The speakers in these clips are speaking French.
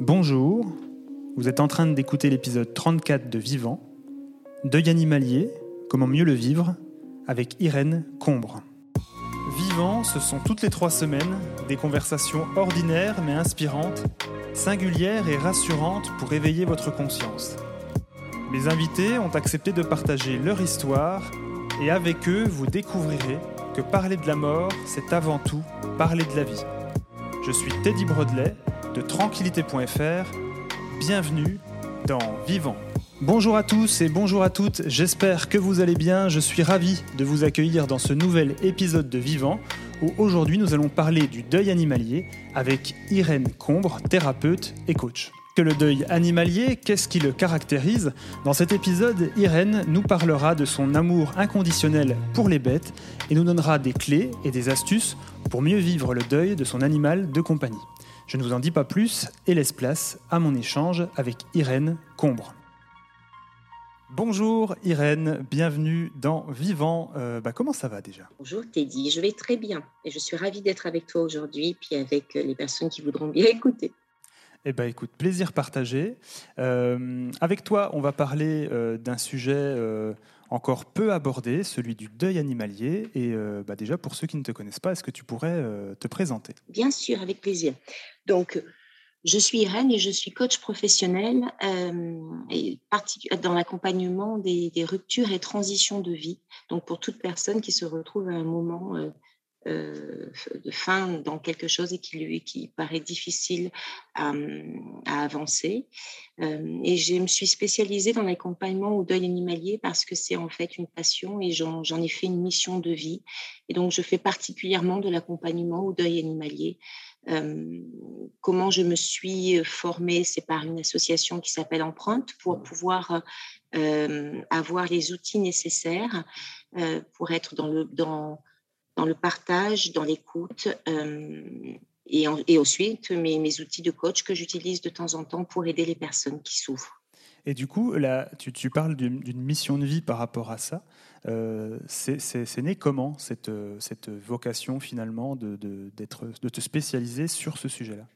Bonjour, vous êtes en train d'écouter l'épisode 34 de Vivant, Deuil animalier, comment mieux le vivre, avec Irène Combre. Vivant, ce sont toutes les trois semaines des conversations ordinaires mais inspirantes, singulières et rassurantes pour éveiller votre conscience. Mes invités ont accepté de partager leur histoire et avec eux, vous découvrirez que parler de la mort, c'est avant tout parler de la vie. Je suis Teddy Brodley de tranquillité.fr. Bienvenue dans Vivant. Bonjour à tous et bonjour à toutes, j'espère que vous allez bien. Je suis ravi de vous accueillir dans ce nouvel épisode de Vivant où aujourd'hui nous allons parler du deuil animalier avec Irène Combre, thérapeute et coach. Que le deuil animalier, qu'est-ce qui le caractérise? Dans cet épisode, Irène nous parlera de son amour inconditionnel pour les bêtes et nous donnera des clés et des astuces pour mieux vivre le deuil de son animal de compagnie. Je ne vous en dis pas plus et laisse place à mon échange avec Irène Combre. Bonjour Irène, bienvenue dans Vivant. Euh, bah, comment ça va déjà? Bonjour Teddy, je vais très bien et je suis ravie d'être avec toi aujourd'hui puis avec euh, les personnes qui voudront bien écouter. Eh bien écoute, plaisir partagé. Euh, avec toi, on va parler d'un sujet encore peu abordé, celui du deuil animalier. Et euh, bah déjà, pour ceux qui ne te connaissent pas, est-ce que tu pourrais euh, te présenter? Bien sûr, avec plaisir. Donc, je suis Irène et je suis coach professionnel euh, dans l'accompagnement des, ruptures et transitions de vie. Donc, pour toute personne qui se retrouve à un moment euh, de fin dans quelque chose et qui lui qui paraît difficile à, avancer. Euh, et je me suis spécialisée dans l'accompagnement au deuil animalier parce que c'est en fait une passion et j'en ai fait une mission de vie. Et donc je fais particulièrement de l'accompagnement au deuil animalier. Euh, comment je me suis formée, c'est par une association qui s'appelle Empreinte pour pouvoir avoir les outils nécessaires pour être dans le dans dans le partage, dans l'écoute. Euh, et, ensuite, mes, outils de coach que j'utilise de temps en temps pour aider les personnes qui souffrent. Et du coup, là, tu, parles d'une mission de vie par rapport à ça. Euh, c'est né comment cette, cette vocation finalement de, de te spécialiser sur ce sujet-là?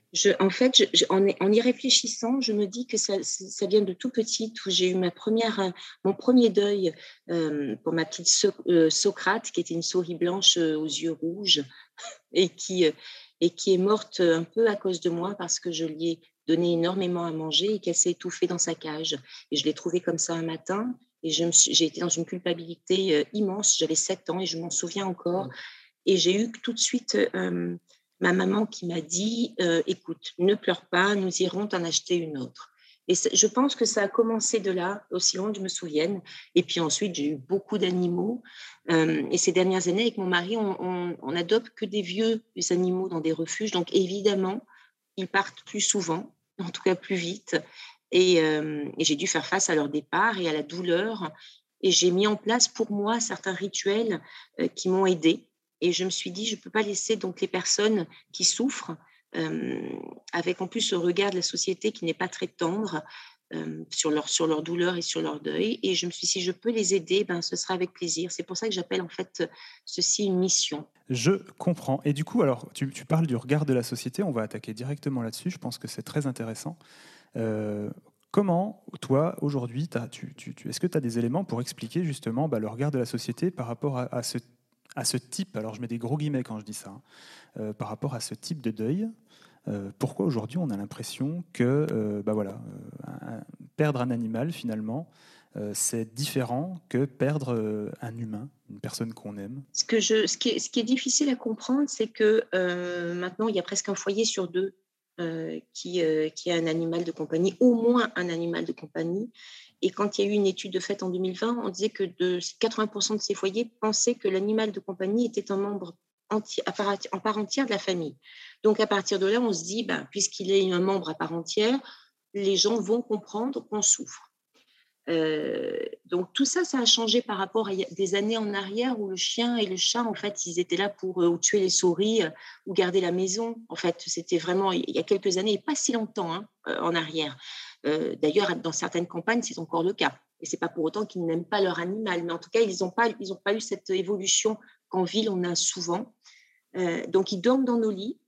En fait, je, en, en, y réfléchissant, je me dis que ça, ça vient de tout petit, où j'ai eu ma première, mon premier deuil euh, pour ma petite euh, Socrate, qui était une souris blanche aux yeux rouges et qui, et qui est morte un peu à cause de moi parce que je lui ai donné énormément à manger et qu'elle s'est étouffée dans sa cage. Et je l'ai trouvée comme ça un matin et j'ai été dans une culpabilité euh, immense. J'avais 7 ans et je m'en souviens encore. Mmh. Et j'ai eu tout de suite euh, ma maman qui m'a dit euh, Écoute, ne pleure pas, nous irons t'en acheter une autre. Et je pense que ça a commencé de là, aussi loin que je me souvienne. Et puis ensuite, j'ai eu beaucoup d'animaux. et ces dernières années, avec mon mari, on, on, adopte que des vieux animaux dans des refuges. Donc évidemment, ils partent plus souvent, en tout cas plus vite. Euh, et, j'ai dû faire face à leur départ et à la douleur. Et j'ai mis en place pour moi certains rituels euh, qui m'ont aidé. Et je me suis dit, je ne peux pas laisser donc les personnes qui souffrent, euh, avec en plus ce regard de la société qui n'est pas très tendre, sur, leur, sur leur douleur et sur leur deuil. Et je me suis dit, si je peux les aider, ben, ce sera avec plaisir. C'est pour ça que j'appelle en fait ceci une mission. Je comprends. Et du coup, alors, tu, tu parles du regard de la société. On va attaquer directement là-dessus. Je pense que c'est très intéressant. Euh, comment, toi, aujourd'hui, est-ce que tu as des éléments pour expliquer justement bah, le regard de la société par rapport à, ce, à, ce, type, alors je mets des gros guillemets quand je dis ça, hein, euh, par rapport à ce type de deuil euh, pourquoi aujourd'hui on a l'impression que bah voilà, perdre un animal finalement, c'est différent que perdre un humain, une personne qu'on aime? Ce, qui est, difficile à comprendre, c'est que maintenant il y a presque un foyer sur deux euh, euh, qui a un animal de compagnie, au moins un animal de compagnie. Et quand il y a eu une étude faite en 2020, on disait que de 80% de ces foyers pensaient que l'animal de compagnie était un membre en part entière de la famille. Donc à partir de là, on se dit, ben, puisqu'il est un membre à part entière, les gens vont comprendre qu'on souffre. Euh, donc tout ça, ça a changé par rapport à des années en arrière où le chien et le chat, en fait, ils étaient là pour euh, tuer les souris euh, ou garder la maison. En fait, c'était vraiment il y a quelques années, et pas si longtemps hein, en arrière. D'ailleurs, dans certaines campagnes, c'est encore le cas. Et c'est pas pour autant qu'ils n'aiment pas leur animal, mais en tout cas, ils n'ont pas, pas eu cette évolution qu'en ville on a souvent. donc, ils dorment dans nos lits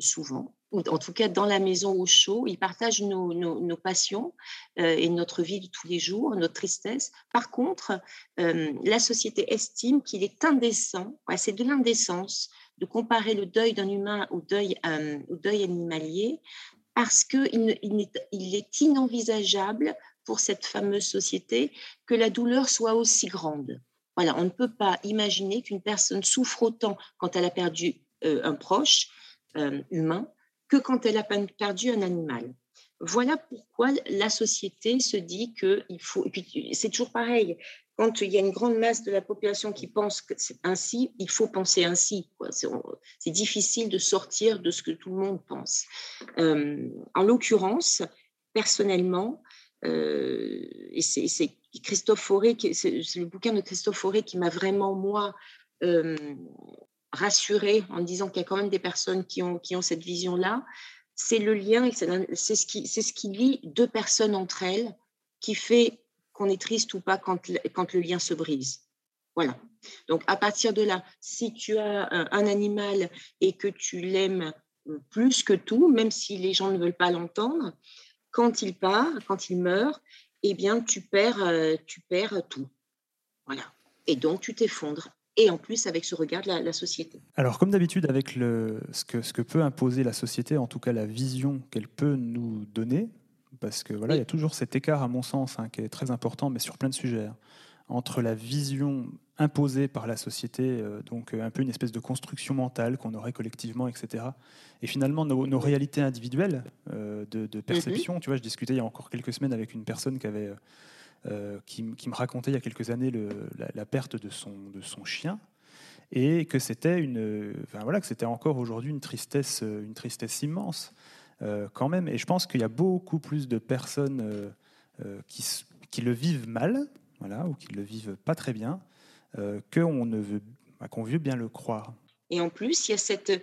souvent ou en tout cas dans la maison au chaud, ils partagent nos, passions euh, et notre vie de tous les jours, notre tristesse. Par contre, euh, la société estime qu'il est indécent, c'est de l'indécence de comparer le deuil d'un humain au deuil, euh, au deuil animalier, parce qu'il il est inenvisageable pour cette fameuse société que la douleur soit aussi grande. Voilà, on ne peut pas imaginer qu'une personne souffre autant quand elle a perdu un proche humain que quand elle a perdu un animal. Voilà pourquoi la société se dit qu'il faut. Et puis, c'est toujours pareil. Quand il y a une grande masse de la population qui pense que c'est ainsi, il faut penser ainsi. C'est difficile de sortir de ce que tout le monde pense. Euh, en l'occurrence, personnellement, euh, et c'est Christophe Fauré, c'est le bouquin de Christophe Fauré qui m'a vraiment, moi, euh, rassurer en disant qu'il y a quand même des personnes qui ont, qui ont cette vision-là, c'est le lien, c'est ce, qui, ce qui lie deux personnes entre elles qui fait qu'on est triste ou pas quand, le lien se brise. Voilà. Donc à partir de là, si tu as un, animal et que tu l'aimes plus que tout, même si les gens ne veulent pas l'entendre, quand il part, quand il meurt, eh bien tu perds, euh, tu perds tout. Voilà. Et donc tu t'effondres et en plus avec ce regard de la, société. Alors comme d'habitude avec ce que peut imposer la société, en tout cas la vision qu'elle peut nous donner, parce que voilà, il y a toujours cet écart à mon sens hein, qui est très important, mais sur plein de sujets, hein, entre la vision imposée par la société, euh, donc euh, un peu une espèce de construction mentale qu'on aurait collectivement, etc. Et finalement nos, réalités individuelles euh, de, de, perception. Tu vois, je discutais il y a encore quelques semaines avec une personne qui avait qui, me racontait il y a quelques années la, perte de son, de son chien et que c'était une, enfin voilà, que c'était encore aujourd'hui une tristesse, une tristesse immense quand même. Et je pense qu'il y a beaucoup plus de personnes euh, qui, qui, le vivent mal, voilà, ou qui le vivent pas très bien, qu'on ne veut, bah, qu'on veut bien le croire. Et en plus, il y a cette,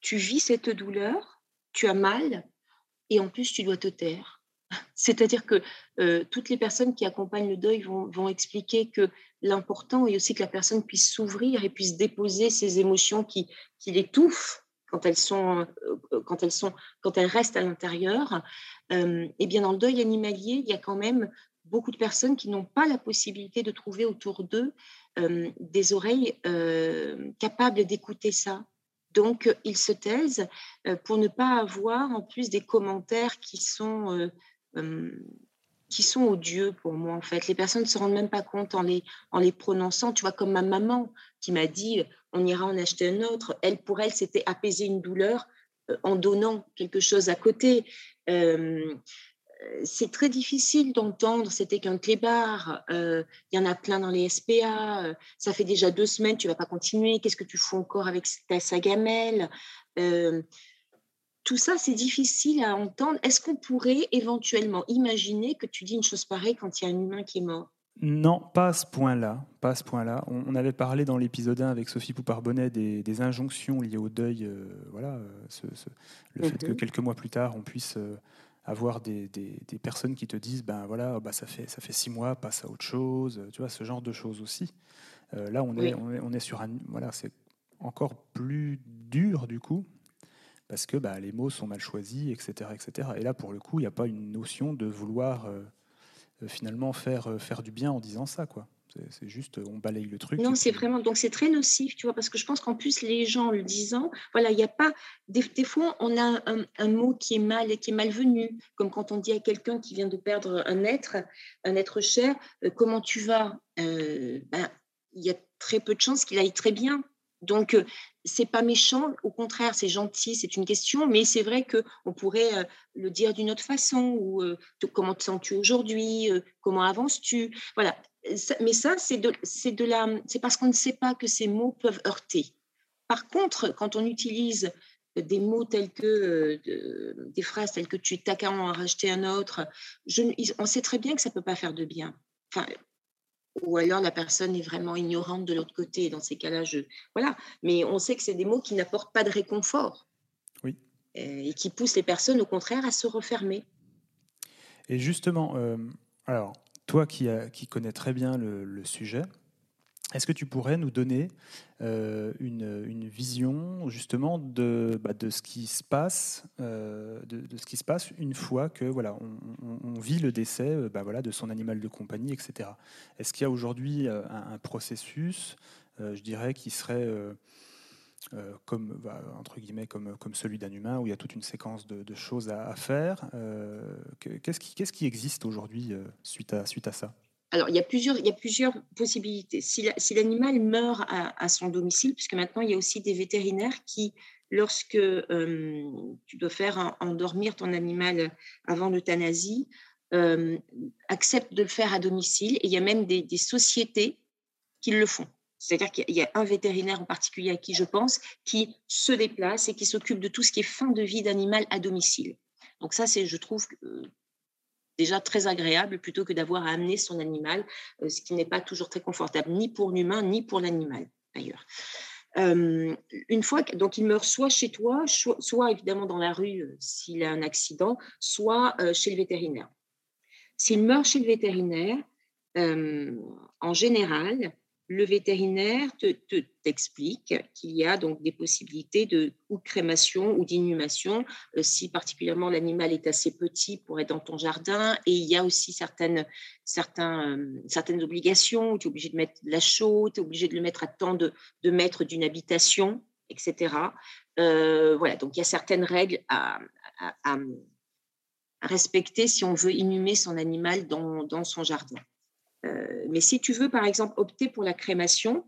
tu vis cette douleur, tu as mal, et en plus tu dois te taire. C'est-à-dire que euh, toutes les personnes qui accompagnent le deuil vont, expliquer que l'important est aussi que la personne puisse s'ouvrir et puisse déposer ses émotions qui, qui l'étouffent quand elles sont, euh, quand elles sont, quand elles restent à l'intérieur. Euh, et bien dans le deuil animalier, il y a quand même beaucoup de personnes qui n'ont pas la possibilité de trouver autour d'eux des oreilles capables d'écouter ça. Donc, ils se taisent pour ne pas avoir en plus des commentaires qui sont qui sont odieux pour moi en fait. Les personnes ne se rendent même pas compte en les, en les prononçant. Tu vois, comme ma maman qui m'a dit on ira en acheter un autre. Elle, pour elle, c'était apaiser une douleur en donnant quelque chose à côté. c'est très difficile d'entendre, c'était qu'un clébard, il y en a plein dans les SPA, ça fait déjà deux semaines, tu vas pas continuer, qu'est-ce que tu fais encore avec ta sagamelle? Tout ça, c'est difficile à entendre. Est-ce qu'on pourrait éventuellement imaginer que tu dis une chose pareille quand il y a un humain qui est mort? Non, pas à ce point-là. Pas ce point-là. On, avait parlé dans l'épisode 1 avec Sophie Poupard-Bonnet des, injonctions liées au deuil. Euh, voilà, euh, le fait que mhm. quelques mois plus tard, on puisse euh, avoir des, personnes qui te disent, ben voilà, bah, ça fait ça fait six mois, passe à autre chose. Tu vois, ce genre de choses aussi. là, on est, on est sur un, voilà, c'est encore plus dur du coup parce que bah, les mots sont mal choisis, etc., etc. Et là, pour le coup, il n'y a pas une notion de vouloir euh, euh, finalement faire, euh, faire du bien en disant ça, quoi. C'est juste, on balaye le truc. Non, c'est vraiment, donc c'est très nocif, tu vois, parce que je pense qu'en plus, les gens le disant, voilà, il n'y a pas, des, fois, on a un, mot qui est mal qui est malvenu, comme quand on dit à quelqu'un qui vient de perdre un être, un être cher, comment tu vas ben, Il y a très peu de chances qu'il aille très bien. Donc, c'est pas méchant, au contraire, c'est gentil, c'est une question, mais c'est vrai que on pourrait euh, le dire d'une autre façon, ou euh, comment te sens-tu aujourd'hui, euh, comment avances-tu, voilà. mais ça, c'est de, la, c'est parce qu'on ne sait pas que ces mots peuvent heurter. Par contre, quand on utilise des mots tels que des phrases telles que tu t'as qu'à en racheter un autre, on sait très bien que ça peut pas faire de bien. Enfin, ou alors la personne est vraiment ignorante de l'autre côté. Dans ces cas-là, je voilà. Mais on sait que c'est des mots qui n'apportent pas de réconfort. Oui. Et qui poussent les personnes, au contraire, à se refermer. Et justement, euh, alors toi qui, qui connais très bien le, sujet, Est-ce que tu pourrais nous donner euh, une, vision justement de, bah, de, ce qui se passe, euh, de, ce qui se passe une fois que voilà, on, vit le décès euh, bah, voilà, de son animal de compagnie, etc. Est-ce qu'il y a aujourd'hui un, processus, je dirais, qui serait comme bah, entre guillemets comme, celui d'un humain où il y a toute une séquence de, choses à, faire Qu'est-ce qui, existe aujourd'hui suite à ça? Alors, il y, a plusieurs, possibilités. Si l'animal meurt à, son domicile, puisque maintenant, il y a aussi des vétérinaires qui, lorsque euh, tu dois faire endormir ton animal avant l'euthanasie, euh, acceptent de le faire à domicile. Et il y a même des, sociétés qui le font. C'est-à-dire qu'il y a un vétérinaire en particulier à qui je pense qui se déplace et qui s'occupe de tout ce qui est fin de vie d'animal à domicile. Donc ça, c'est, je trouve, déjà très agréable plutôt que d'avoir à amener son animal, euh, ce qui n'est pas toujours très confortable, ni pour l'humain, ni pour l'animal d'ailleurs. Euh, une fois donc il meurt soit chez toi, soit, évidemment dans la rue euh, s'il a un accident, soit chez le vétérinaire. S'il meurt chez le vétérinaire, en général, le vétérinaire t'explique te, qu'il y a donc des possibilités de ou crémation ou d'inhumation euh, si particulièrement l'animal est assez petit pour être dans ton jardin et il y a aussi certaines, euh, certaines obligations, tu es obligé de mettre de la chaux, tu es obligé de le mettre à temps de, de mètres d'une habitation, etc. Euh, voilà, donc il y a certaines règles à, à, respecter si on veut inhumer son animal dans, dans son jardin. Euh, mais si tu veux, par exemple, opter pour la crémation,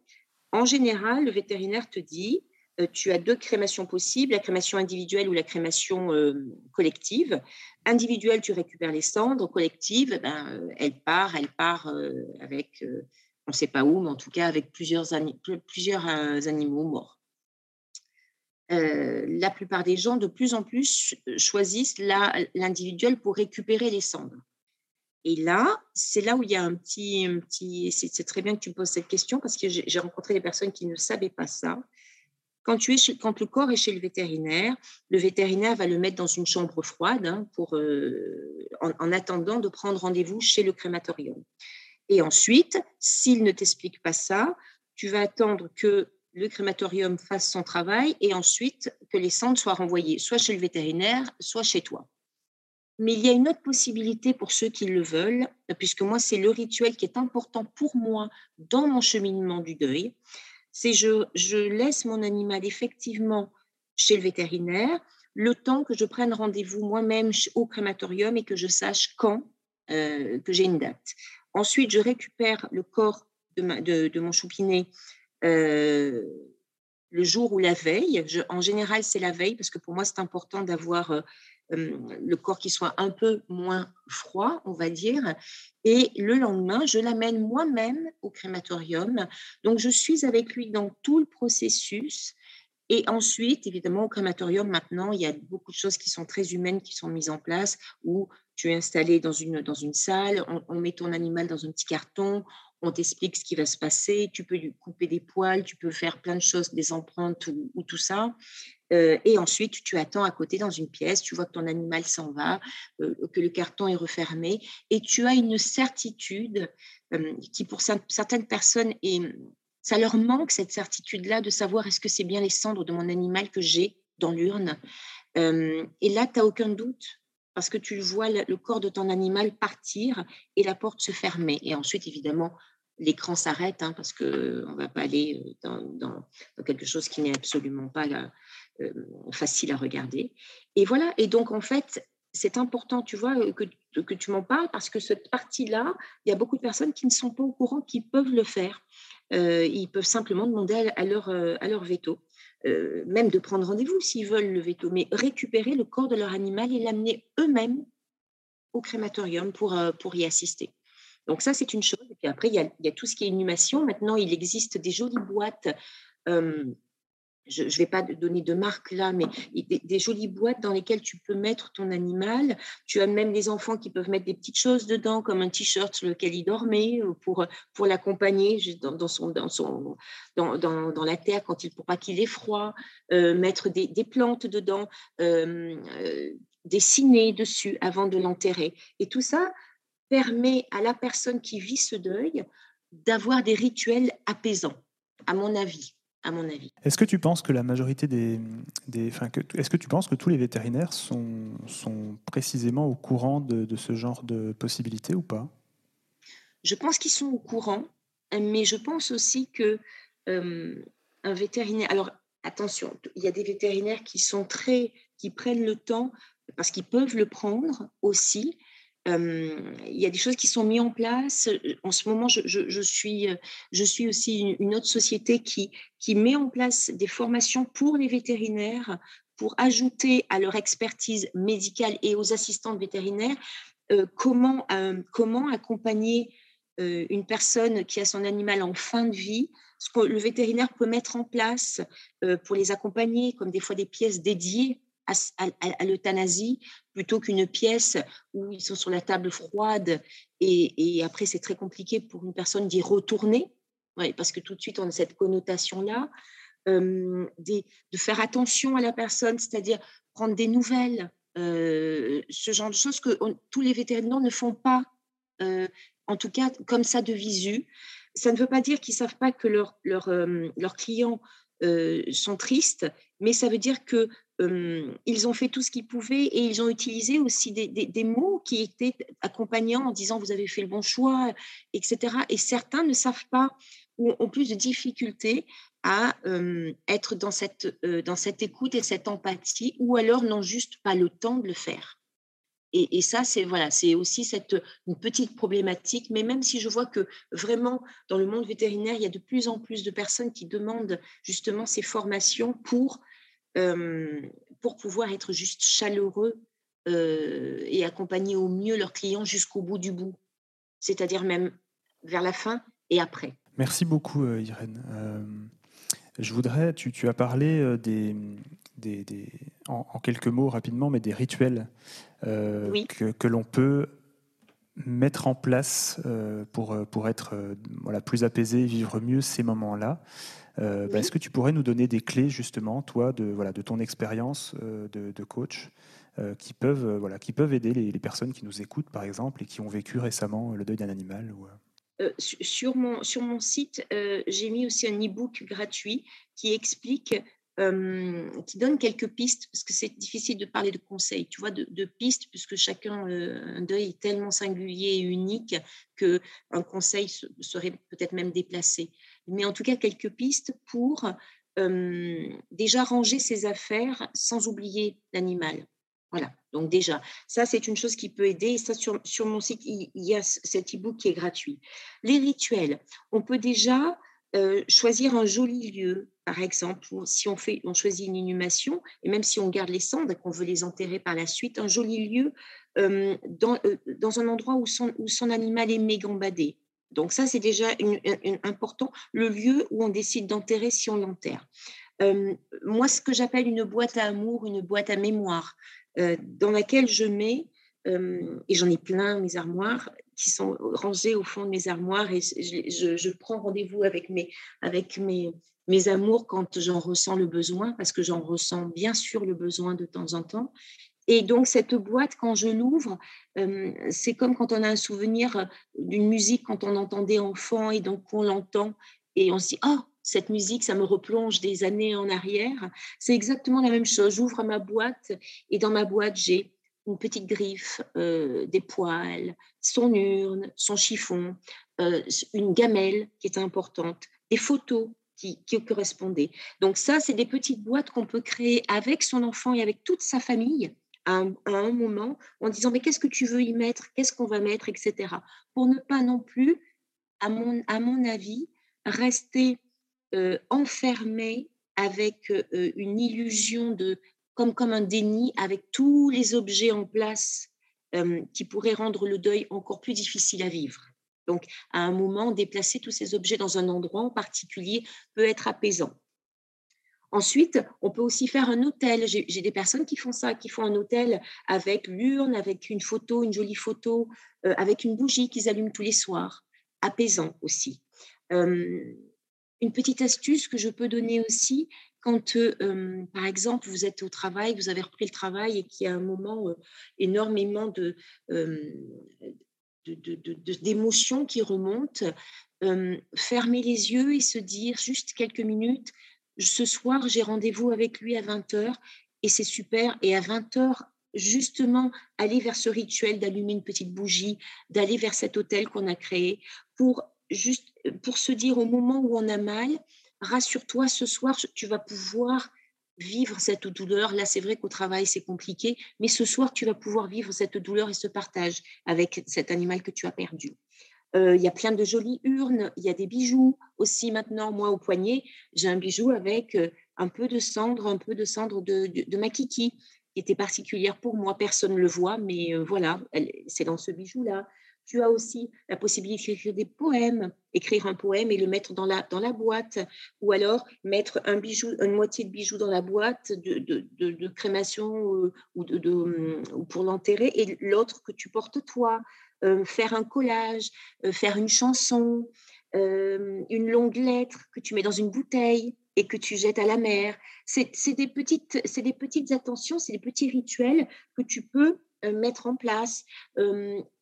en général, le vétérinaire te dit, euh, tu as deux crémations possibles, la crémation individuelle ou la crémation euh, collective. Individuelle, tu récupères les cendres. Collective, ben, elle part, elle part avec, on ne sait pas où, mais en tout cas avec plusieurs, plusieurs animaux morts. la plupart des gens, de plus en plus, choisissent l'individuel pour récupérer les cendres. Et là, c'est là où il y a un petit, petit c'est très bien que tu poses cette question parce que j'ai rencontré des personnes qui ne savaient pas ça. Quand, tu es quand le corps est chez le vétérinaire, le vétérinaire va le mettre dans une chambre froide hein, pour, euh, en, attendant de prendre rendez-vous chez le crématorium. Et ensuite, s'il ne t'explique pas ça, tu vas attendre que le crématorium fasse son travail et ensuite que les cendres soient renvoyées, soit chez le vétérinaire, soit chez toi. Mais il y a une autre possibilité pour ceux qui le veulent, puisque moi, c'est le rituel qui est important pour moi dans mon cheminement du deuil. C'est je, je laisse mon animal effectivement chez le vétérinaire le temps que je prenne rendez-vous moi-même au crématorium et que je sache quand euh, que j'ai une date. Ensuite, je récupère le corps de, mon choupinet euh, le jour ou la veille. en général, c'est la veille parce que pour moi, c'est important d'avoir euh, le corps qui soit un peu moins froid, on va dire. Et le lendemain, je l'amène moi-même au crématorium. Donc, je suis avec lui dans tout le processus. Et ensuite, évidemment, au crématorium, maintenant, il y a beaucoup de choses qui sont très humaines qui sont mises en place, où tu es installé dans une, dans une salle, on, met ton animal dans un petit carton, on t'explique ce qui va se passer, tu peux lui couper des poils, tu peux faire plein de choses, des empreintes ou tout ça. Euh, et ensuite, tu attends à côté dans une pièce, tu vois que ton animal s'en va, euh, que le carton est refermé, et tu as une certitude euh, qui, pour certaines personnes, ça leur manque cette certitude-là de savoir est-ce que c'est bien les cendres de mon animal que j'ai dans l'urne. et là, tu n'as aucun doute parce que tu vois le corps de ton animal partir et la porte se fermer. Et ensuite, évidemment, l'écran s'arrête hein, parce qu'on ne va pas aller dans, dans, quelque chose qui n'est absolument pas facile à regarder. Et voilà, et donc en fait, c'est important, tu vois, que, que tu m'en parles parce que cette partie-là, il y a beaucoup de personnes qui ne sont pas au courant qu'ils peuvent le faire. Euh, ils peuvent simplement demander à leur, euh, à leur veto, même de prendre rendez-vous s'ils veulent le veto, mais récupérer le corps de leur animal et l'amener eux-mêmes au crématorium pour, pour y assister. Donc ça, c'est une chose. Et puis après, il y, a, il y, a, tout ce qui est inhumation. Maintenant, il existe des jolies boîtes je ne vais pas donner de marque là, mais des, jolies boîtes dans lesquelles tu peux mettre ton animal. Tu as même des enfants qui peuvent mettre des petites choses dedans, comme un t-shirt sur lequel il dormait, euh, pour, pour l'accompagner dans, son, dans, son, dans, dans, la terre quand il, pour pas qu'il ait froid, euh, mettre des, des, plantes dedans, euh, dessiner dessus avant de l'enterrer. Et tout ça permet à la personne qui vit ce deuil d'avoir des rituels apaisants, à mon avis. À mon avis. Est-ce que tu penses que la majorité des, des enfin, est-ce que tu penses que tous les vétérinaires sont, sont précisément au courant de, de ce genre de possibilités ou pas? Je pense qu'ils sont au courant, mais je pense aussi que euh, un vétérinaire. Alors attention, il y a des vétérinaires qui sont très, qui prennent le temps parce qu'ils peuvent le prendre aussi. Il y a des choses qui sont mises en place. En ce moment, je, suis, aussi une, autre société qui, met en place des formations pour les vétérinaires pour ajouter à leur expertise médicale et aux assistants vétérinaires comment, accompagner une personne qui a son animal en fin de vie, ce que le vétérinaire peut mettre en place pour les accompagner, comme des fois des pièces dédiées à, l'euthanasie plutôt qu'une pièce où ils sont sur la table froide et, après c'est très compliqué pour une personne d'y retourner, parce que tout de suite on a cette connotation-là, euh, de faire attention à la personne, c'est-à-dire prendre des nouvelles, euh, ce genre de choses que tous les vétérinaires ne font pas, euh, en tout cas comme ça de visu. Ça ne veut pas dire qu'ils savent pas que leurs leur, leur clients sont tristes, mais ça veut dire que ils ont fait tout ce qu'ils pouvaient et ils ont utilisé aussi des, mots qui étaient accompagnants en disant vous avez fait le bon choix, etc. Et certains ne savent pas ou ont plus de difficultés à être dans cette, dans cette écoute et cette empathie ou alors n'ont juste pas le temps de le faire. Et, ça, c'est voilà, c'est aussi cette une petite problématique. Mais même si je vois que vraiment dans le monde vétérinaire, il y a de plus en plus de personnes qui demandent justement ces formations pour pour pouvoir être juste chaleureux et accompagner au mieux leurs clients jusqu'au bout du bout, c'est-à-dire même vers la fin et après. Merci beaucoup, Irène. Je voudrais, tu, tu as parlé des, des, en, quelques mots rapidement, mais des rituels que, que l'on peut mettre en place pour, pour être voilà, plus apaisé, vivre mieux ces moments-là. Euh, bah, est-ce que tu pourrais nous donner des clés justement, toi, de, voilà, de ton expérience euh, de, coach, euh, qui, peuvent, voilà, qui peuvent aider les, personnes qui nous écoutent, par exemple, et qui ont vécu récemment le deuil d'un animal ou... sur, mon, sur mon site, j'ai mis aussi un e-book gratuit qui explique qui donne quelques pistes, parce que c'est difficile de parler de conseils, tu vois, de, pistes, puisque chacun, un deuil est tellement singulier et unique qu'un conseil serait peut-être même déplacé mais en tout cas quelques pistes pour déjà ranger ses affaires sans oublier l'animal. Voilà, donc déjà, ça c'est une chose qui peut aider. Et ça, sur, sur mon site, il, y a cet e-book qui est gratuit. Les rituels, on peut déjà choisir un joli lieu, par exemple, si on, fait, on choisit une inhumation, et même si on garde les cendres et qu'on veut les enterrer par la suite, un joli lieu dans, dans, un endroit où son, où son animal est mégambadé. Donc ça, c'est déjà important, le lieu où on décide d'enterrer si on l'enterre. Euh, moi, ce que j'appelle une boîte à amour, une boîte à mémoire, euh, dans laquelle je mets, euh, et j'en ai plein, mes armoires, qui sont rangées au fond de mes armoires, et je, prends rendez-vous avec mes, avec mes, mes amours quand j'en ressens le besoin, parce que j'en ressens bien sûr le besoin de temps en temps. Et donc, cette boîte, quand je l'ouvre, euh, c'est comme quand on a un souvenir d'une musique quand on entendait enfant et donc on l'entend et on se dit Oh, cette musique, ça me replonge des années en arrière. C'est exactement la même chose. J'ouvre ma boîte et dans ma boîte, j'ai une petite griffe, euh, des poils, son urne, son chiffon, euh, une gamelle qui est importante, des photos qui, qui, correspondaient. Donc ça, c'est des petites boîtes qu'on peut créer avec son enfant et avec toute sa famille à un, moment en disant mais qu'est-ce que tu veux y mettre, qu'est-ce qu'on va mettre, etc. Pour ne pas non plus, à mon, à mon avis, rester euh, enfermé avec euh, une illusion de comme comme un déni avec tous les objets en place euh, qui pourraient rendre le deuil encore plus difficile à vivre. Donc, à un moment, déplacer tous ces objets dans un endroit en particulier peut être apaisant. Ensuite, on peut aussi faire un hôtel. J'ai des personnes qui font ça, qui font un hôtel avec l'urne, avec une photo, une jolie photo, avec une bougie qu'ils allument tous les soirs. Apaisant aussi. Une petite astuce que je peux donner aussi, quand, euh, par exemple, vous êtes au travail, vous avez repris le travail et qu'il y a un moment énormément de, d'émotions qui remontent, fermer les yeux et se dire juste quelques minutes, ce soir, j'ai rendez-vous avec lui à 20h et c'est super. Et à 20h, justement, aller vers ce rituel d'allumer une petite bougie, d'aller vers cet hôtel qu'on a créé pour juste pour se dire au moment où on a mal, rassure-toi, ce soir, tu vas pouvoir vivre cette douleur. Là, c'est vrai qu'au travail, c'est compliqué, mais ce soir, tu vas pouvoir vivre cette douleur et ce partage avec cet animal que tu as perdu. Euh, il y a plein de jolies urnes, il y a des bijoux aussi maintenant. Moi, au poignet, j'ai un bijou avec euh, un peu de cendre, un peu de cendre de, ma kiki, qui était particulière pour moi. Personne ne le voit, mais euh, voilà, c'est dans ce bijou-là. Tu as aussi la possibilité d'écrire des poèmes, écrire un poème et le mettre dans la, dans la boîte, ou alors mettre une moitié de bijou dans la boîte de, de, de, crémation ou, de, ou pour l'enterrer, et l'autre que tu portes toi. Euh, faire un collage, euh, faire une chanson, euh, une longue lettre que tu mets dans une bouteille et que tu jettes à la mer. C'est des, petites, des petites attentions, c'est des petits rituels que tu peux mettre en place.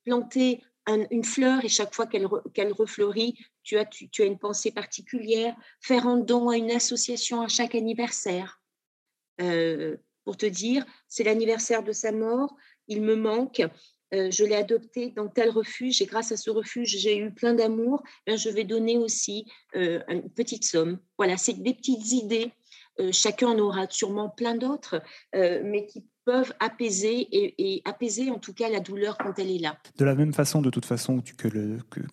planter une fleur et chaque fois qu'elle refleurit, tu as, tu, as une pensée particulière. Faire un don à une association à chaque anniversaire. pour te dire, c'est l'anniversaire de sa mort, il me manque, euh, je l'ai adopté dans tel refuge et grâce à ce refuge, j'ai eu plein d'amour, ben, je vais donner aussi euh, une petite somme. Voilà, c'est des petites idées. Euh, chacun en aura sûrement plein d'autres, mais qui peuvent apaiser et, apaiser en tout cas la douleur quand elle est là. De la même façon, de toute façon, que le, que, de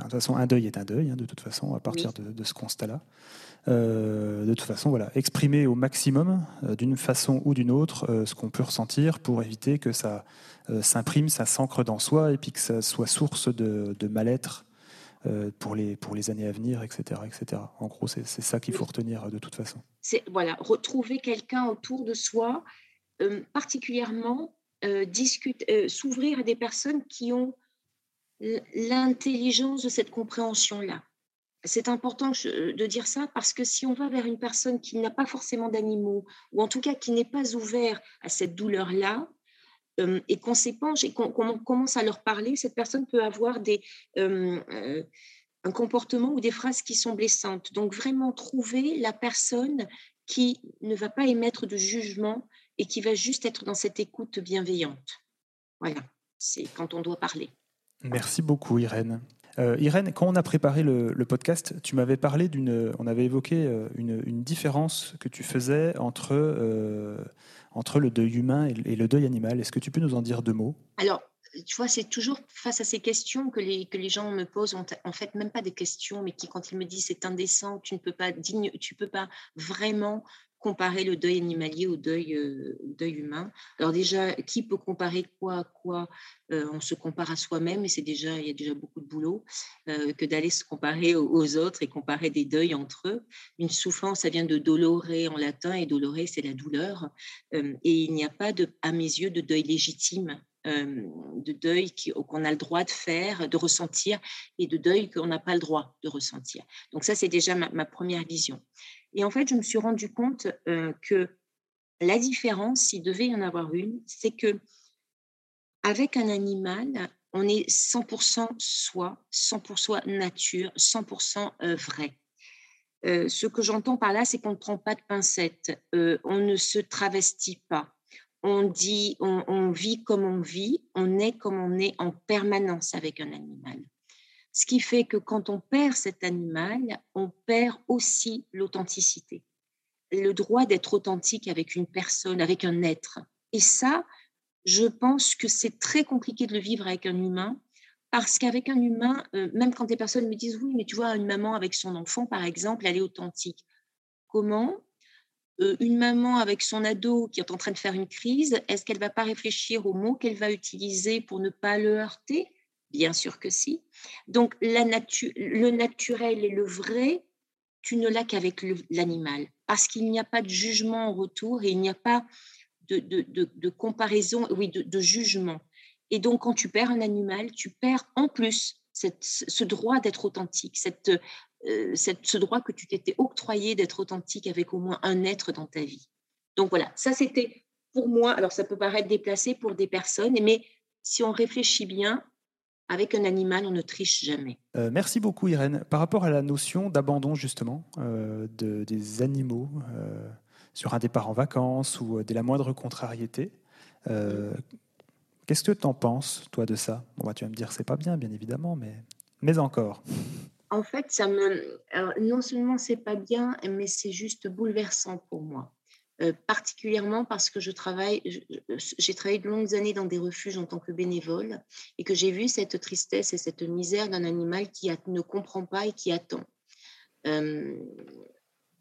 toute façon, un deuil est un deuil, hein, de toute façon, à partir de, ce constat-là. de toute façon, voilà, exprimer au maximum, d'une façon ou d'une autre, ce qu'on peut ressentir pour éviter que ça euh, s'imprime, ça s'ancre dans soi et puis que ça soit source de, mal-être euh, pour, les, pour les années à venir, etc. etc. En gros, c'est ça qu'il faut retenir de toute façon. C'est voilà, retrouver quelqu'un autour de soi, euh, particulièrement s'ouvrir à des personnes qui ont l'intelligence de cette compréhension-là. C'est important de dire ça parce que si on va vers une personne qui n'a pas forcément d'animaux, ou en tout cas qui n'est pas ouvert à cette douleur-là, euh, et qu'on s'épanche et qu'on commence à leur parler, cette personne peut avoir des, euh, euh, un comportement ou des phrases qui sont blessantes. Donc vraiment trouver la personne qui ne va pas émettre de jugement et qui va juste être dans cette écoute bienveillante. Voilà, c'est quand on doit parler. Merci beaucoup Irène. Irène, quand on a préparé le, podcast, tu m'avais parlé d'une, on avait évoqué une, une, différence que tu faisais entre entre le deuil humain et le deuil animal. Est-ce que tu peux nous en dire deux mots? Alors, tu vois, c'est toujours face à ces questions que les, que les gens me posent, en fait, même pas des questions, mais qui, quand ils me disent c'est indécent, tu ne peux pas, digne, tu peux pas vraiment comparer le deuil animalier au deuil, euh, humain. Alors déjà, qui peut comparer quoi à quoi euh, On se compare à soi-même et c'est déjà, il y a déjà beaucoup de boulot euh, que d'aller se comparer aux, autres et comparer des deuils entre eux. Une souffrance, ça vient de dolore en latin et dolore, c'est la douleur. et il n'y a pas, de, à mes yeux, de deuil légitime. de deuil qu'on a le droit de faire, de ressentir, et de deuil qu'on n'a pas le droit de ressentir. Donc ça, c'est déjà ma première vision. Et en fait, je me suis rendu compte euh, que la différence, s'il devait y en avoir une, c'est que avec un animal, on est 100% soi, 100% nature, 100% euh, vrai. Euh, ce que j'entends par là, c'est qu'on ne prend pas de pincettes, on ne se travestit pas, on dit, on, vit comme on vit, on est comme on est en permanence avec un animal. Ce qui fait que quand on perd cet animal, on perd aussi l'authenticité, le droit d'être authentique avec une personne, avec un être. Et ça, je pense que c'est très compliqué de le vivre avec un humain, parce qu'avec un humain, euh, même quand des personnes me disent oui, mais tu vois, une maman avec son enfant, par exemple, elle est authentique. Comment? Euh, une maman avec son ado qui est en train de faire une crise, est-ce qu'elle va pas réfléchir aux mots qu'elle va utiliser pour ne pas le heurter? Bien sûr que si. Donc, le naturel et le vrai, tu ne l'as qu'avec l'animal, parce qu'il n'y a pas de jugement en retour et il n'y a pas de, comparaison, oui, de, jugement. Et donc, quand tu perds un animal, tu perds en plus ce droit d'être authentique, euh, ce droit que tu t'étais octroyé d'être authentique avec au moins un être dans ta vie. Donc voilà, ça c'était pour moi, alors ça peut paraître déplacé pour des personnes, mais si on réfléchit bien, avec un animal, on ne triche jamais. Euh, merci beaucoup, Irène. Par rapport à la notion d'abandon, justement, euh, de, des animaux euh, sur un départ en vacances ou dès la moindre contrariété, qu'est-ce que tu en penses, toi, de ça? Bon, bah, Tu vas me dire c'est pas bien, bien évidemment, mais, mais encore. En fait, ça me. non seulement c'est pas bien, mais c'est juste bouleversant pour moi. Euh, particulièrement parce que je travaille, j'ai travaillé de longues années dans des refuges en tant que bénévole et que j'ai vu cette tristesse et cette misère d'un animal qui ne comprend pas et qui attend. Euh,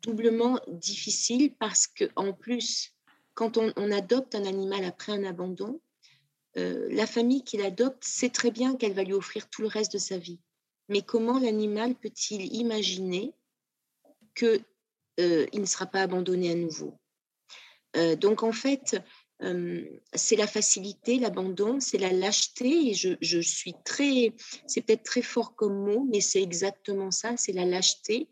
doublement difficile parce que en plus, quand on, adopte un animal après un abandon, euh, la famille qui l'adopte sait très bien qu'elle va lui offrir tout le reste de sa vie. Mais comment l'animal peut-il imaginer qu'il ne sera pas abandonné à nouveau? Euh, donc en fait, euh, c'est la facilité, l'abandon, c'est la lâcheté. Et je, suis très, c'est peut-être très fort comme mot, mais c'est exactement ça, c'est la lâcheté.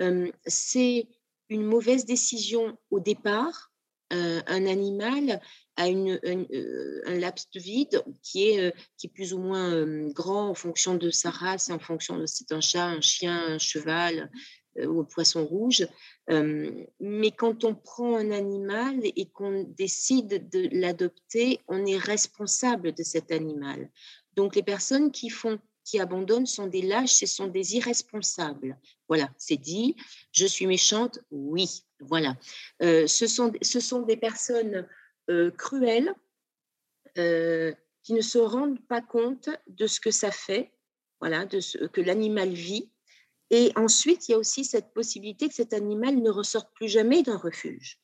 Euh, c'est une mauvaise décision au départ. un animal a une, un laps de vide qui est, qui plus ou moins grand en fonction de sa race, en fonction de c'est un chat, un chien, un cheval, euh, au poisson rouge. Euh, mais quand on prend un animal et qu'on décide de l'adopter, on est responsable de cet animal. Donc les personnes qui font qui abandonnent sont des lâches, ce sont des irresponsables. Voilà, c'est dit. Je suis méchante, oui. Voilà. Euh, ce, sont, ce sont des personnes cruelles qui ne se rendent pas compte de ce que ça fait, voilà, de ce que l'animal vit et ensuite, il y a aussi cette possibilité que cet animal ne ressorte plus jamais d'un refuge.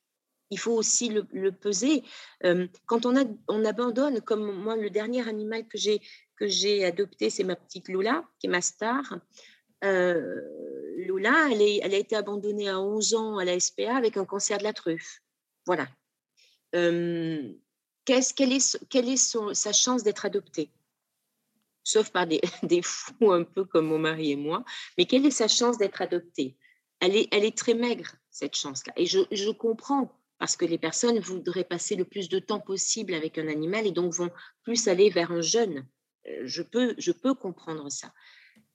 Il faut aussi le, peser. Euh, quand on, abandonne, comme moi, le dernier animal que j'ai adopté, c'est ma petite Lola, qui est ma star. Euh, Lola, elle, a été abandonnée à 11 ans à la SPA avec un cancer de la truffe. Voilà. Euh, quelle est, sa chance d'être adoptée? Sauf par des, fous un peu comme mon mari et moi. Mais quelle est sa chance d'être adoptée? Elle est, très maigre, cette chance-là. Et je, comprends, parce que les personnes voudraient passer le plus de temps possible avec un animal et donc vont plus aller vers un jeune. Euh, je peux, comprendre ça.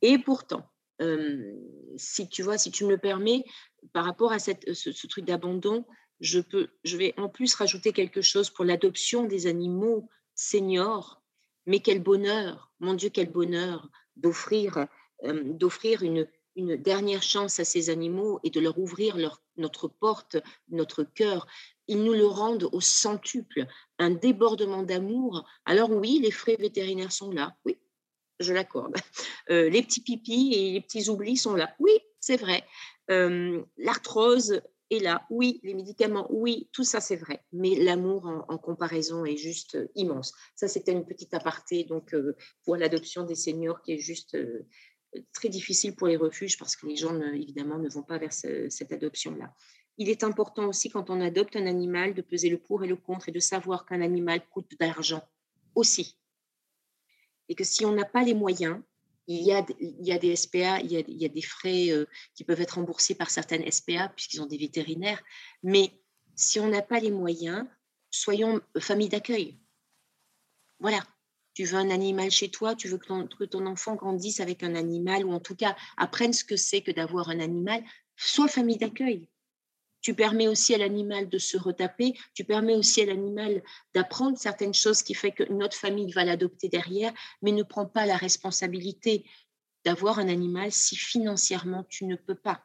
Et pourtant, euh, si tu me le permets, par rapport à ce, truc d'abandon, je vais en plus rajouter quelque chose pour l'adoption des animaux seniors mais quel bonheur, mon Dieu, quel bonheur d'offrir euh, d'offrir une, dernière chance à ces animaux et de leur ouvrir notre porte, notre cœur. Ils nous le rendent au centuple, un débordement d'amour. Alors oui, les frais vétérinaires sont là, oui, je l'accorde. Euh, les petits pipis et les petits oublis sont là, oui, c'est vrai. Euh, l'arthrose là, oui, les médicaments, oui, tout ça c'est vrai, mais l'amour en, comparaison est juste euh, immense. Ça, c'était une petite aparté donc euh, pour l'adoption des seniors qui est juste euh, très difficile pour les refuges parce que les gens évidemment ne vont pas vers cette adoption-là. Il est important aussi quand on adopte un animal de peser le pour et le contre et de savoir qu'un animal coûte d'argent aussi. Et que si on n'a pas les moyens, il y, a, il y a des SPA, il y a, il y a des frais euh, qui peuvent être remboursés par certaines SPA puisqu'ils ont des vétérinaires. Mais si on n'a pas les moyens, soyons famille d'accueil. Voilà. Tu veux un animal chez toi, tu veux que ton, que ton enfant grandisse avec un animal ou en tout cas apprenne ce que c'est que d'avoir un animal, sois famille d'accueil. Tu permets aussi à l'animal de se retaper, tu permets aussi à l'animal d'apprendre certaines choses qui fait que notre famille va l'adopter derrière, mais ne prends pas la responsabilité d'avoir un animal si financièrement tu ne peux pas.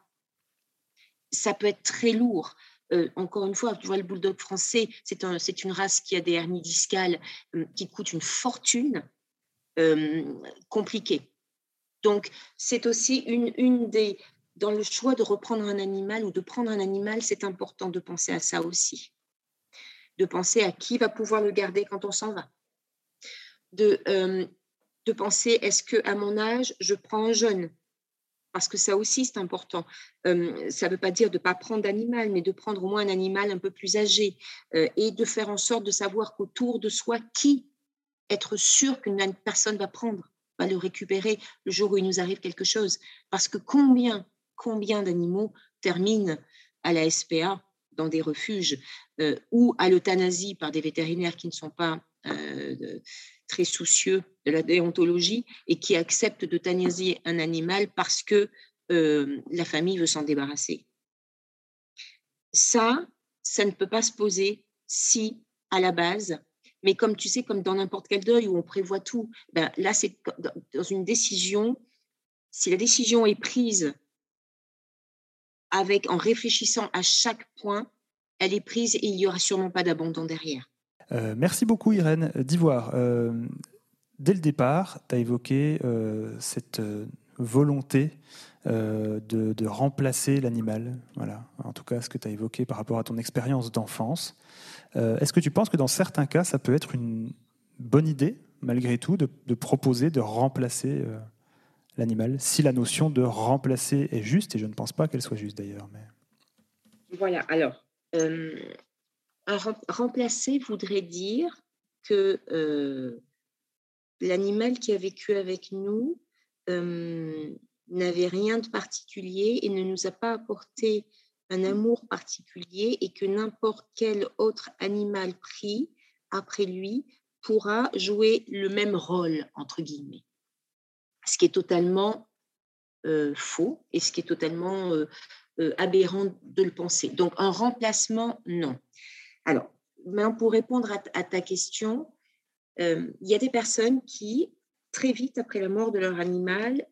Ça peut être très lourd. Euh, encore une fois, tu vois, le bulldog français, c'est un, une race qui a des hernies discales euh, qui coûtent une fortune, euh, compliquée. Donc, c'est aussi une, une des, dans le choix de reprendre un animal ou de prendre un animal, c'est important de penser à ça aussi. De penser à qui va pouvoir le garder quand on s'en va. De, euh, de penser, est-ce que à mon âge, je prends un jeune? Parce que ça aussi, c'est important. Euh, ça ne veut pas dire de ne pas prendre d'animal, mais de prendre au moins un animal un peu plus âgé euh, et de faire en sorte de savoir qu'autour de soi, qui être sûr qu'une personne va prendre, va le récupérer le jour où il nous arrive quelque chose. Parce que combien combien d'animaux terminent à la SPA dans des refuges euh, ou à l'euthanasie par des vétérinaires qui ne sont pas très soucieux de la déontologie et qui acceptent d'euthanasier un animal parce que la famille veut s'en débarrasser. Ça, ça ne peut pas se poser si, à la base, mais comme tu sais, comme dans n'importe quel deuil où on prévoit tout, ben là, c'est dans une décision, si la décision est prise avec, en réfléchissant à chaque point, elle est prise et il n'y aura sûrement pas d'abandon derrière. Euh, merci beaucoup Irène d'Ivoire. Euh, dès le départ, tu as évoqué euh, cette volonté de, remplacer l'animal. Voilà, en tout cas ce que tu as évoqué par rapport à ton expérience d'enfance. Est-ce que tu penses que dans certains cas, ça peut être une bonne idée, malgré tout, de proposer de remplacer l'animal, si la notion de remplacer est juste, et je ne pense pas qu'elle soit juste d'ailleurs. Mais... Voilà, alors, euh, remplacer voudrait dire que euh, l'animal qui a vécu avec nous euh, n'avait rien de particulier et ne nous a pas apporté un amour particulier et que n'importe quel autre animal pris après lui pourra jouer le même rôle, entre guillemets ce qui est totalement faux et ce qui est totalement aberrant de le penser. Donc, un remplacement, non. Alors, pour répondre à, ta question, il y a des personnes qui, très vite après la mort de leur animal,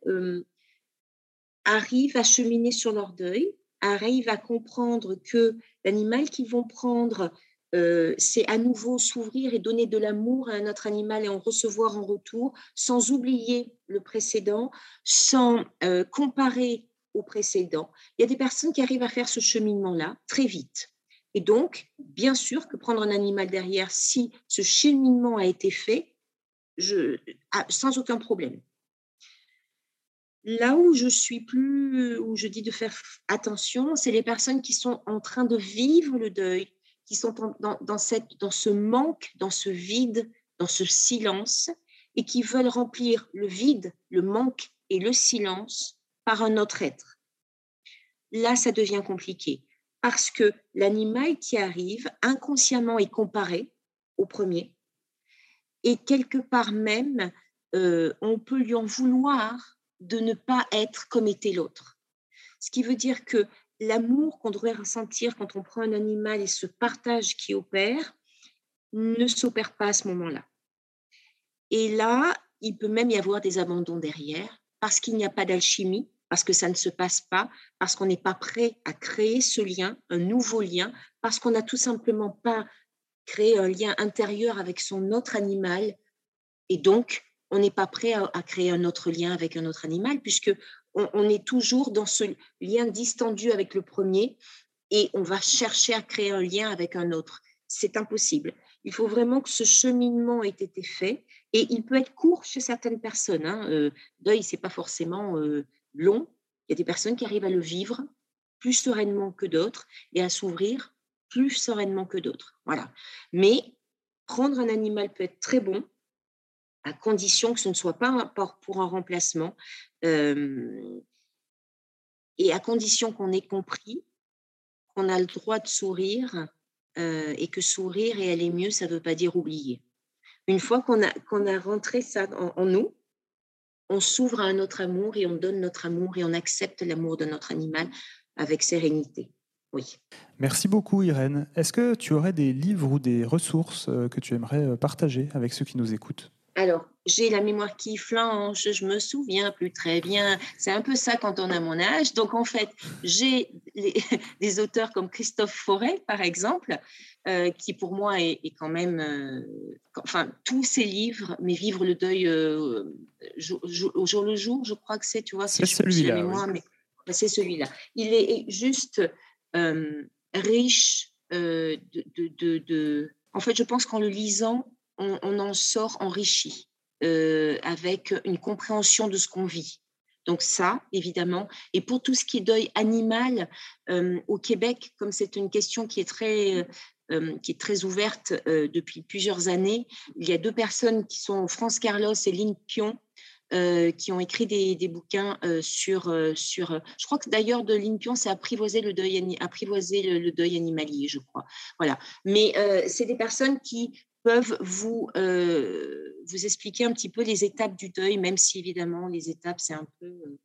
arrivent à cheminer sur leur deuil, arrivent à comprendre que l'animal qu'ils vont prendre euh, c'est à nouveau s'ouvrir et donner de l'amour à un autre animal et en recevoir en retour, sans oublier le précédent, sans euh, comparer au précédent. Il y a des personnes qui arrivent à faire ce cheminement-là très vite. Et donc, bien sûr que prendre un animal derrière, si ce cheminement a été fait, ah, sans aucun problème. Là où je suis plus, où je dis de faire attention, c'est les personnes qui sont en train de vivre le deuil, qui sont dans, ce manque, dans ce vide, dans ce silence, et qui veulent remplir le vide, le manque et le silence par un autre être. Là, ça devient compliqué, parce que l'animal qui arrive inconsciemment est comparé au premier, et quelque part même, euh, on peut lui en vouloir de ne pas être comme était l'autre. Ce qui veut dire que l'amour qu'on devrait ressentir quand on prend un animal et ce partage qui opère ne s'opère pas à ce moment-là. Et là, il peut même y avoir des abandons derrière parce qu'il n'y a pas d'alchimie, parce que ça ne se passe pas, parce qu'on n'est pas prêt à créer ce lien, un nouveau lien, parce qu'on n'a tout simplement pas créé un lien intérieur avec son autre animal. Et donc, on n'est pas prêt à, créer un autre lien avec un autre animal, puisque on, est toujours dans ce lien distendu avec le premier et on va chercher à créer un lien avec un autre. C'est impossible. Il faut vraiment que ce cheminement ait été fait et il peut être court chez certaines personnes. Hein. Euh, deuil, c'est pas forcément euh, long. Il y a des personnes qui arrivent à le vivre plus sereinement que d'autres et à s'ouvrir plus sereinement que d'autres. Voilà. Mais prendre un animal peut être très bon à condition que ce ne soit pas pour un remplacement et à condition qu'on ait compris qu'on a le droit de sourire et que sourire et aller mieux, ça ne veut pas dire oublier. Une fois qu'on a, qu'on a rentré ça en, nous, on s'ouvre à un autre amour et on donne notre amour et on accepte l'amour de notre animal avec sérénité. Oui. Merci beaucoup Irène. Est-ce que tu aurais des livres ou des ressources que tu aimerais partager avec ceux qui nous écoutent? Alors, j'ai la mémoire qui flanche, je me souviens plus très bien. C'est un peu ça quand on a mon âge. Donc, en fait, j'ai des auteurs comme Christophe Forêt, par exemple, euh, qui pour moi est, quand même, euh, enfin, tous ses livres, mais Vivre le deuil euh, au jour le jour, je crois que c'est, tu vois, c'est celui-là. c'est celui-là. Il est juste riche de, de, de, En fait, je pense qu'en le lisant, on, en sort enrichi, euh, avec une compréhension de ce qu'on vit. Donc ça, évidemment. Et pour tout ce qui est deuil animal, euh, au Québec, comme c'est une question qui est très, euh, qui est très ouverte depuis plusieurs années, il y a deux personnes qui sont France Carlos et Lynn Pion, qui ont écrit des, bouquins sur, sur. Je crois que d'ailleurs de Pion, c'est apprivoiser le deuil, apprivoiser le, deuil animalier, je crois. Voilà. Mais c'est des personnes qui peuvent vous, vous expliquer un petit peu les étapes du deuil, même si évidemment les étapes, c'est un peu...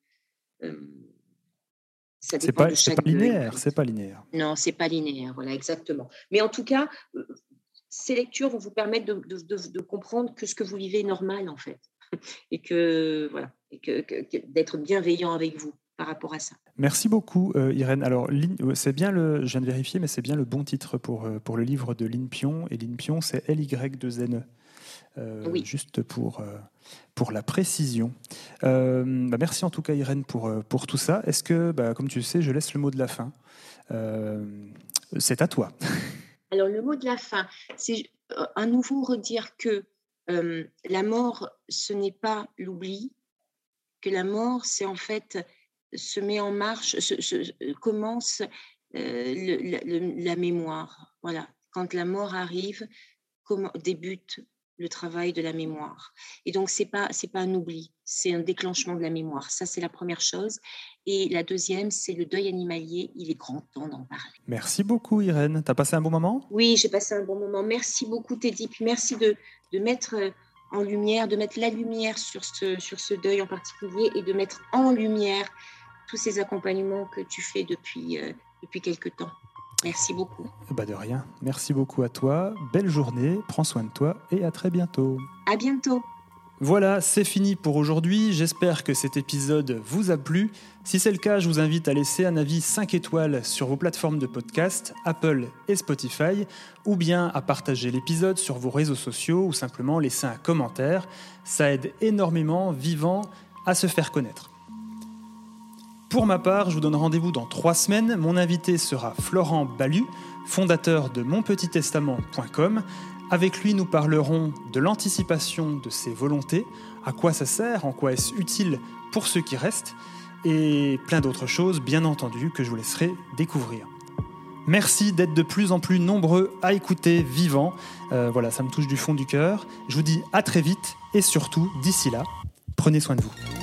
ça c'est pas, pas linéaire, c'est pas linéaire. Non, c'est pas linéaire, voilà, exactement. Mais en tout cas, ces lectures vont vous permettre de, de, de, comprendre que ce que vous vivez est normal, en fait. Et que, voilà, et que, d'être bienveillant avec vous par rapport à ça. Merci beaucoup, euh, Irène. Alors, c'est bien le, je viens de vérifier, mais c'est bien le bon titre pour, euh, pour le livre de Lynn Pion. Et Lynn Pion, c'est L-Y-2-N-E. Euh, oui. Juste pour, euh, pour la précision. bah merci en tout cas, Irène, pour, pour tout ça. Est-ce que, bah, comme tu le sais, je laisse le mot de la fin C'est à toi. Alors, le mot de la fin, c'est euh, à nouveau redire que euh, la mort, ce n'est pas l'oubli, que la mort, c'est en fait se met en marche, se, commence euh, la mémoire. Voilà, quand la mort arrive, comment, débute le travail de la mémoire. Et donc, ce n'est pas, pas un oubli, c'est un déclenchement de la mémoire. Ça, c'est la première chose. Et la deuxième, c'est le deuil animalier. Il est grand temps d'en parler. Merci beaucoup, Irène. Tu as passé un bon moment? Oui, j'ai passé un bon moment. Merci beaucoup, Teddy. Puis merci de, de mettre euh, en lumière, de mettre la lumière sur ce, sur ce deuil en particulier et de mettre en lumière tous ces accompagnements que tu fais depuis, euh, depuis quelques temps. Merci beaucoup. Bah de rien. Merci beaucoup à toi. Belle journée. Prends soin de toi et à très bientôt. À bientôt. Voilà, c'est fini pour aujourd'hui. J'espère que cet épisode vous a plu. Si c'est le cas, je vous invite à laisser un avis 5 étoiles sur vos plateformes de podcast, Apple et Spotify, ou bien à partager l'épisode sur vos réseaux sociaux ou simplement laisser un commentaire. Ça aide énormément Vivant à se faire connaître. Pour ma part, je vous donne rendez-vous dans trois semaines. Mon invité sera Florent Balu, fondateur de monpetittestament.com. Avec lui, nous parlerons de l'anticipation de ses volontés, à quoi ça sert, en quoi est-ce utile pour ceux qui restent, et plein d'autres choses, bien entendu, que je vous laisserai découvrir. Merci d'être de plus en plus nombreux à écouter Vivant. Euh, voilà, ça me touche du fond du cœur. Je vous dis à très vite et surtout, d'ici là, prenez soin de vous.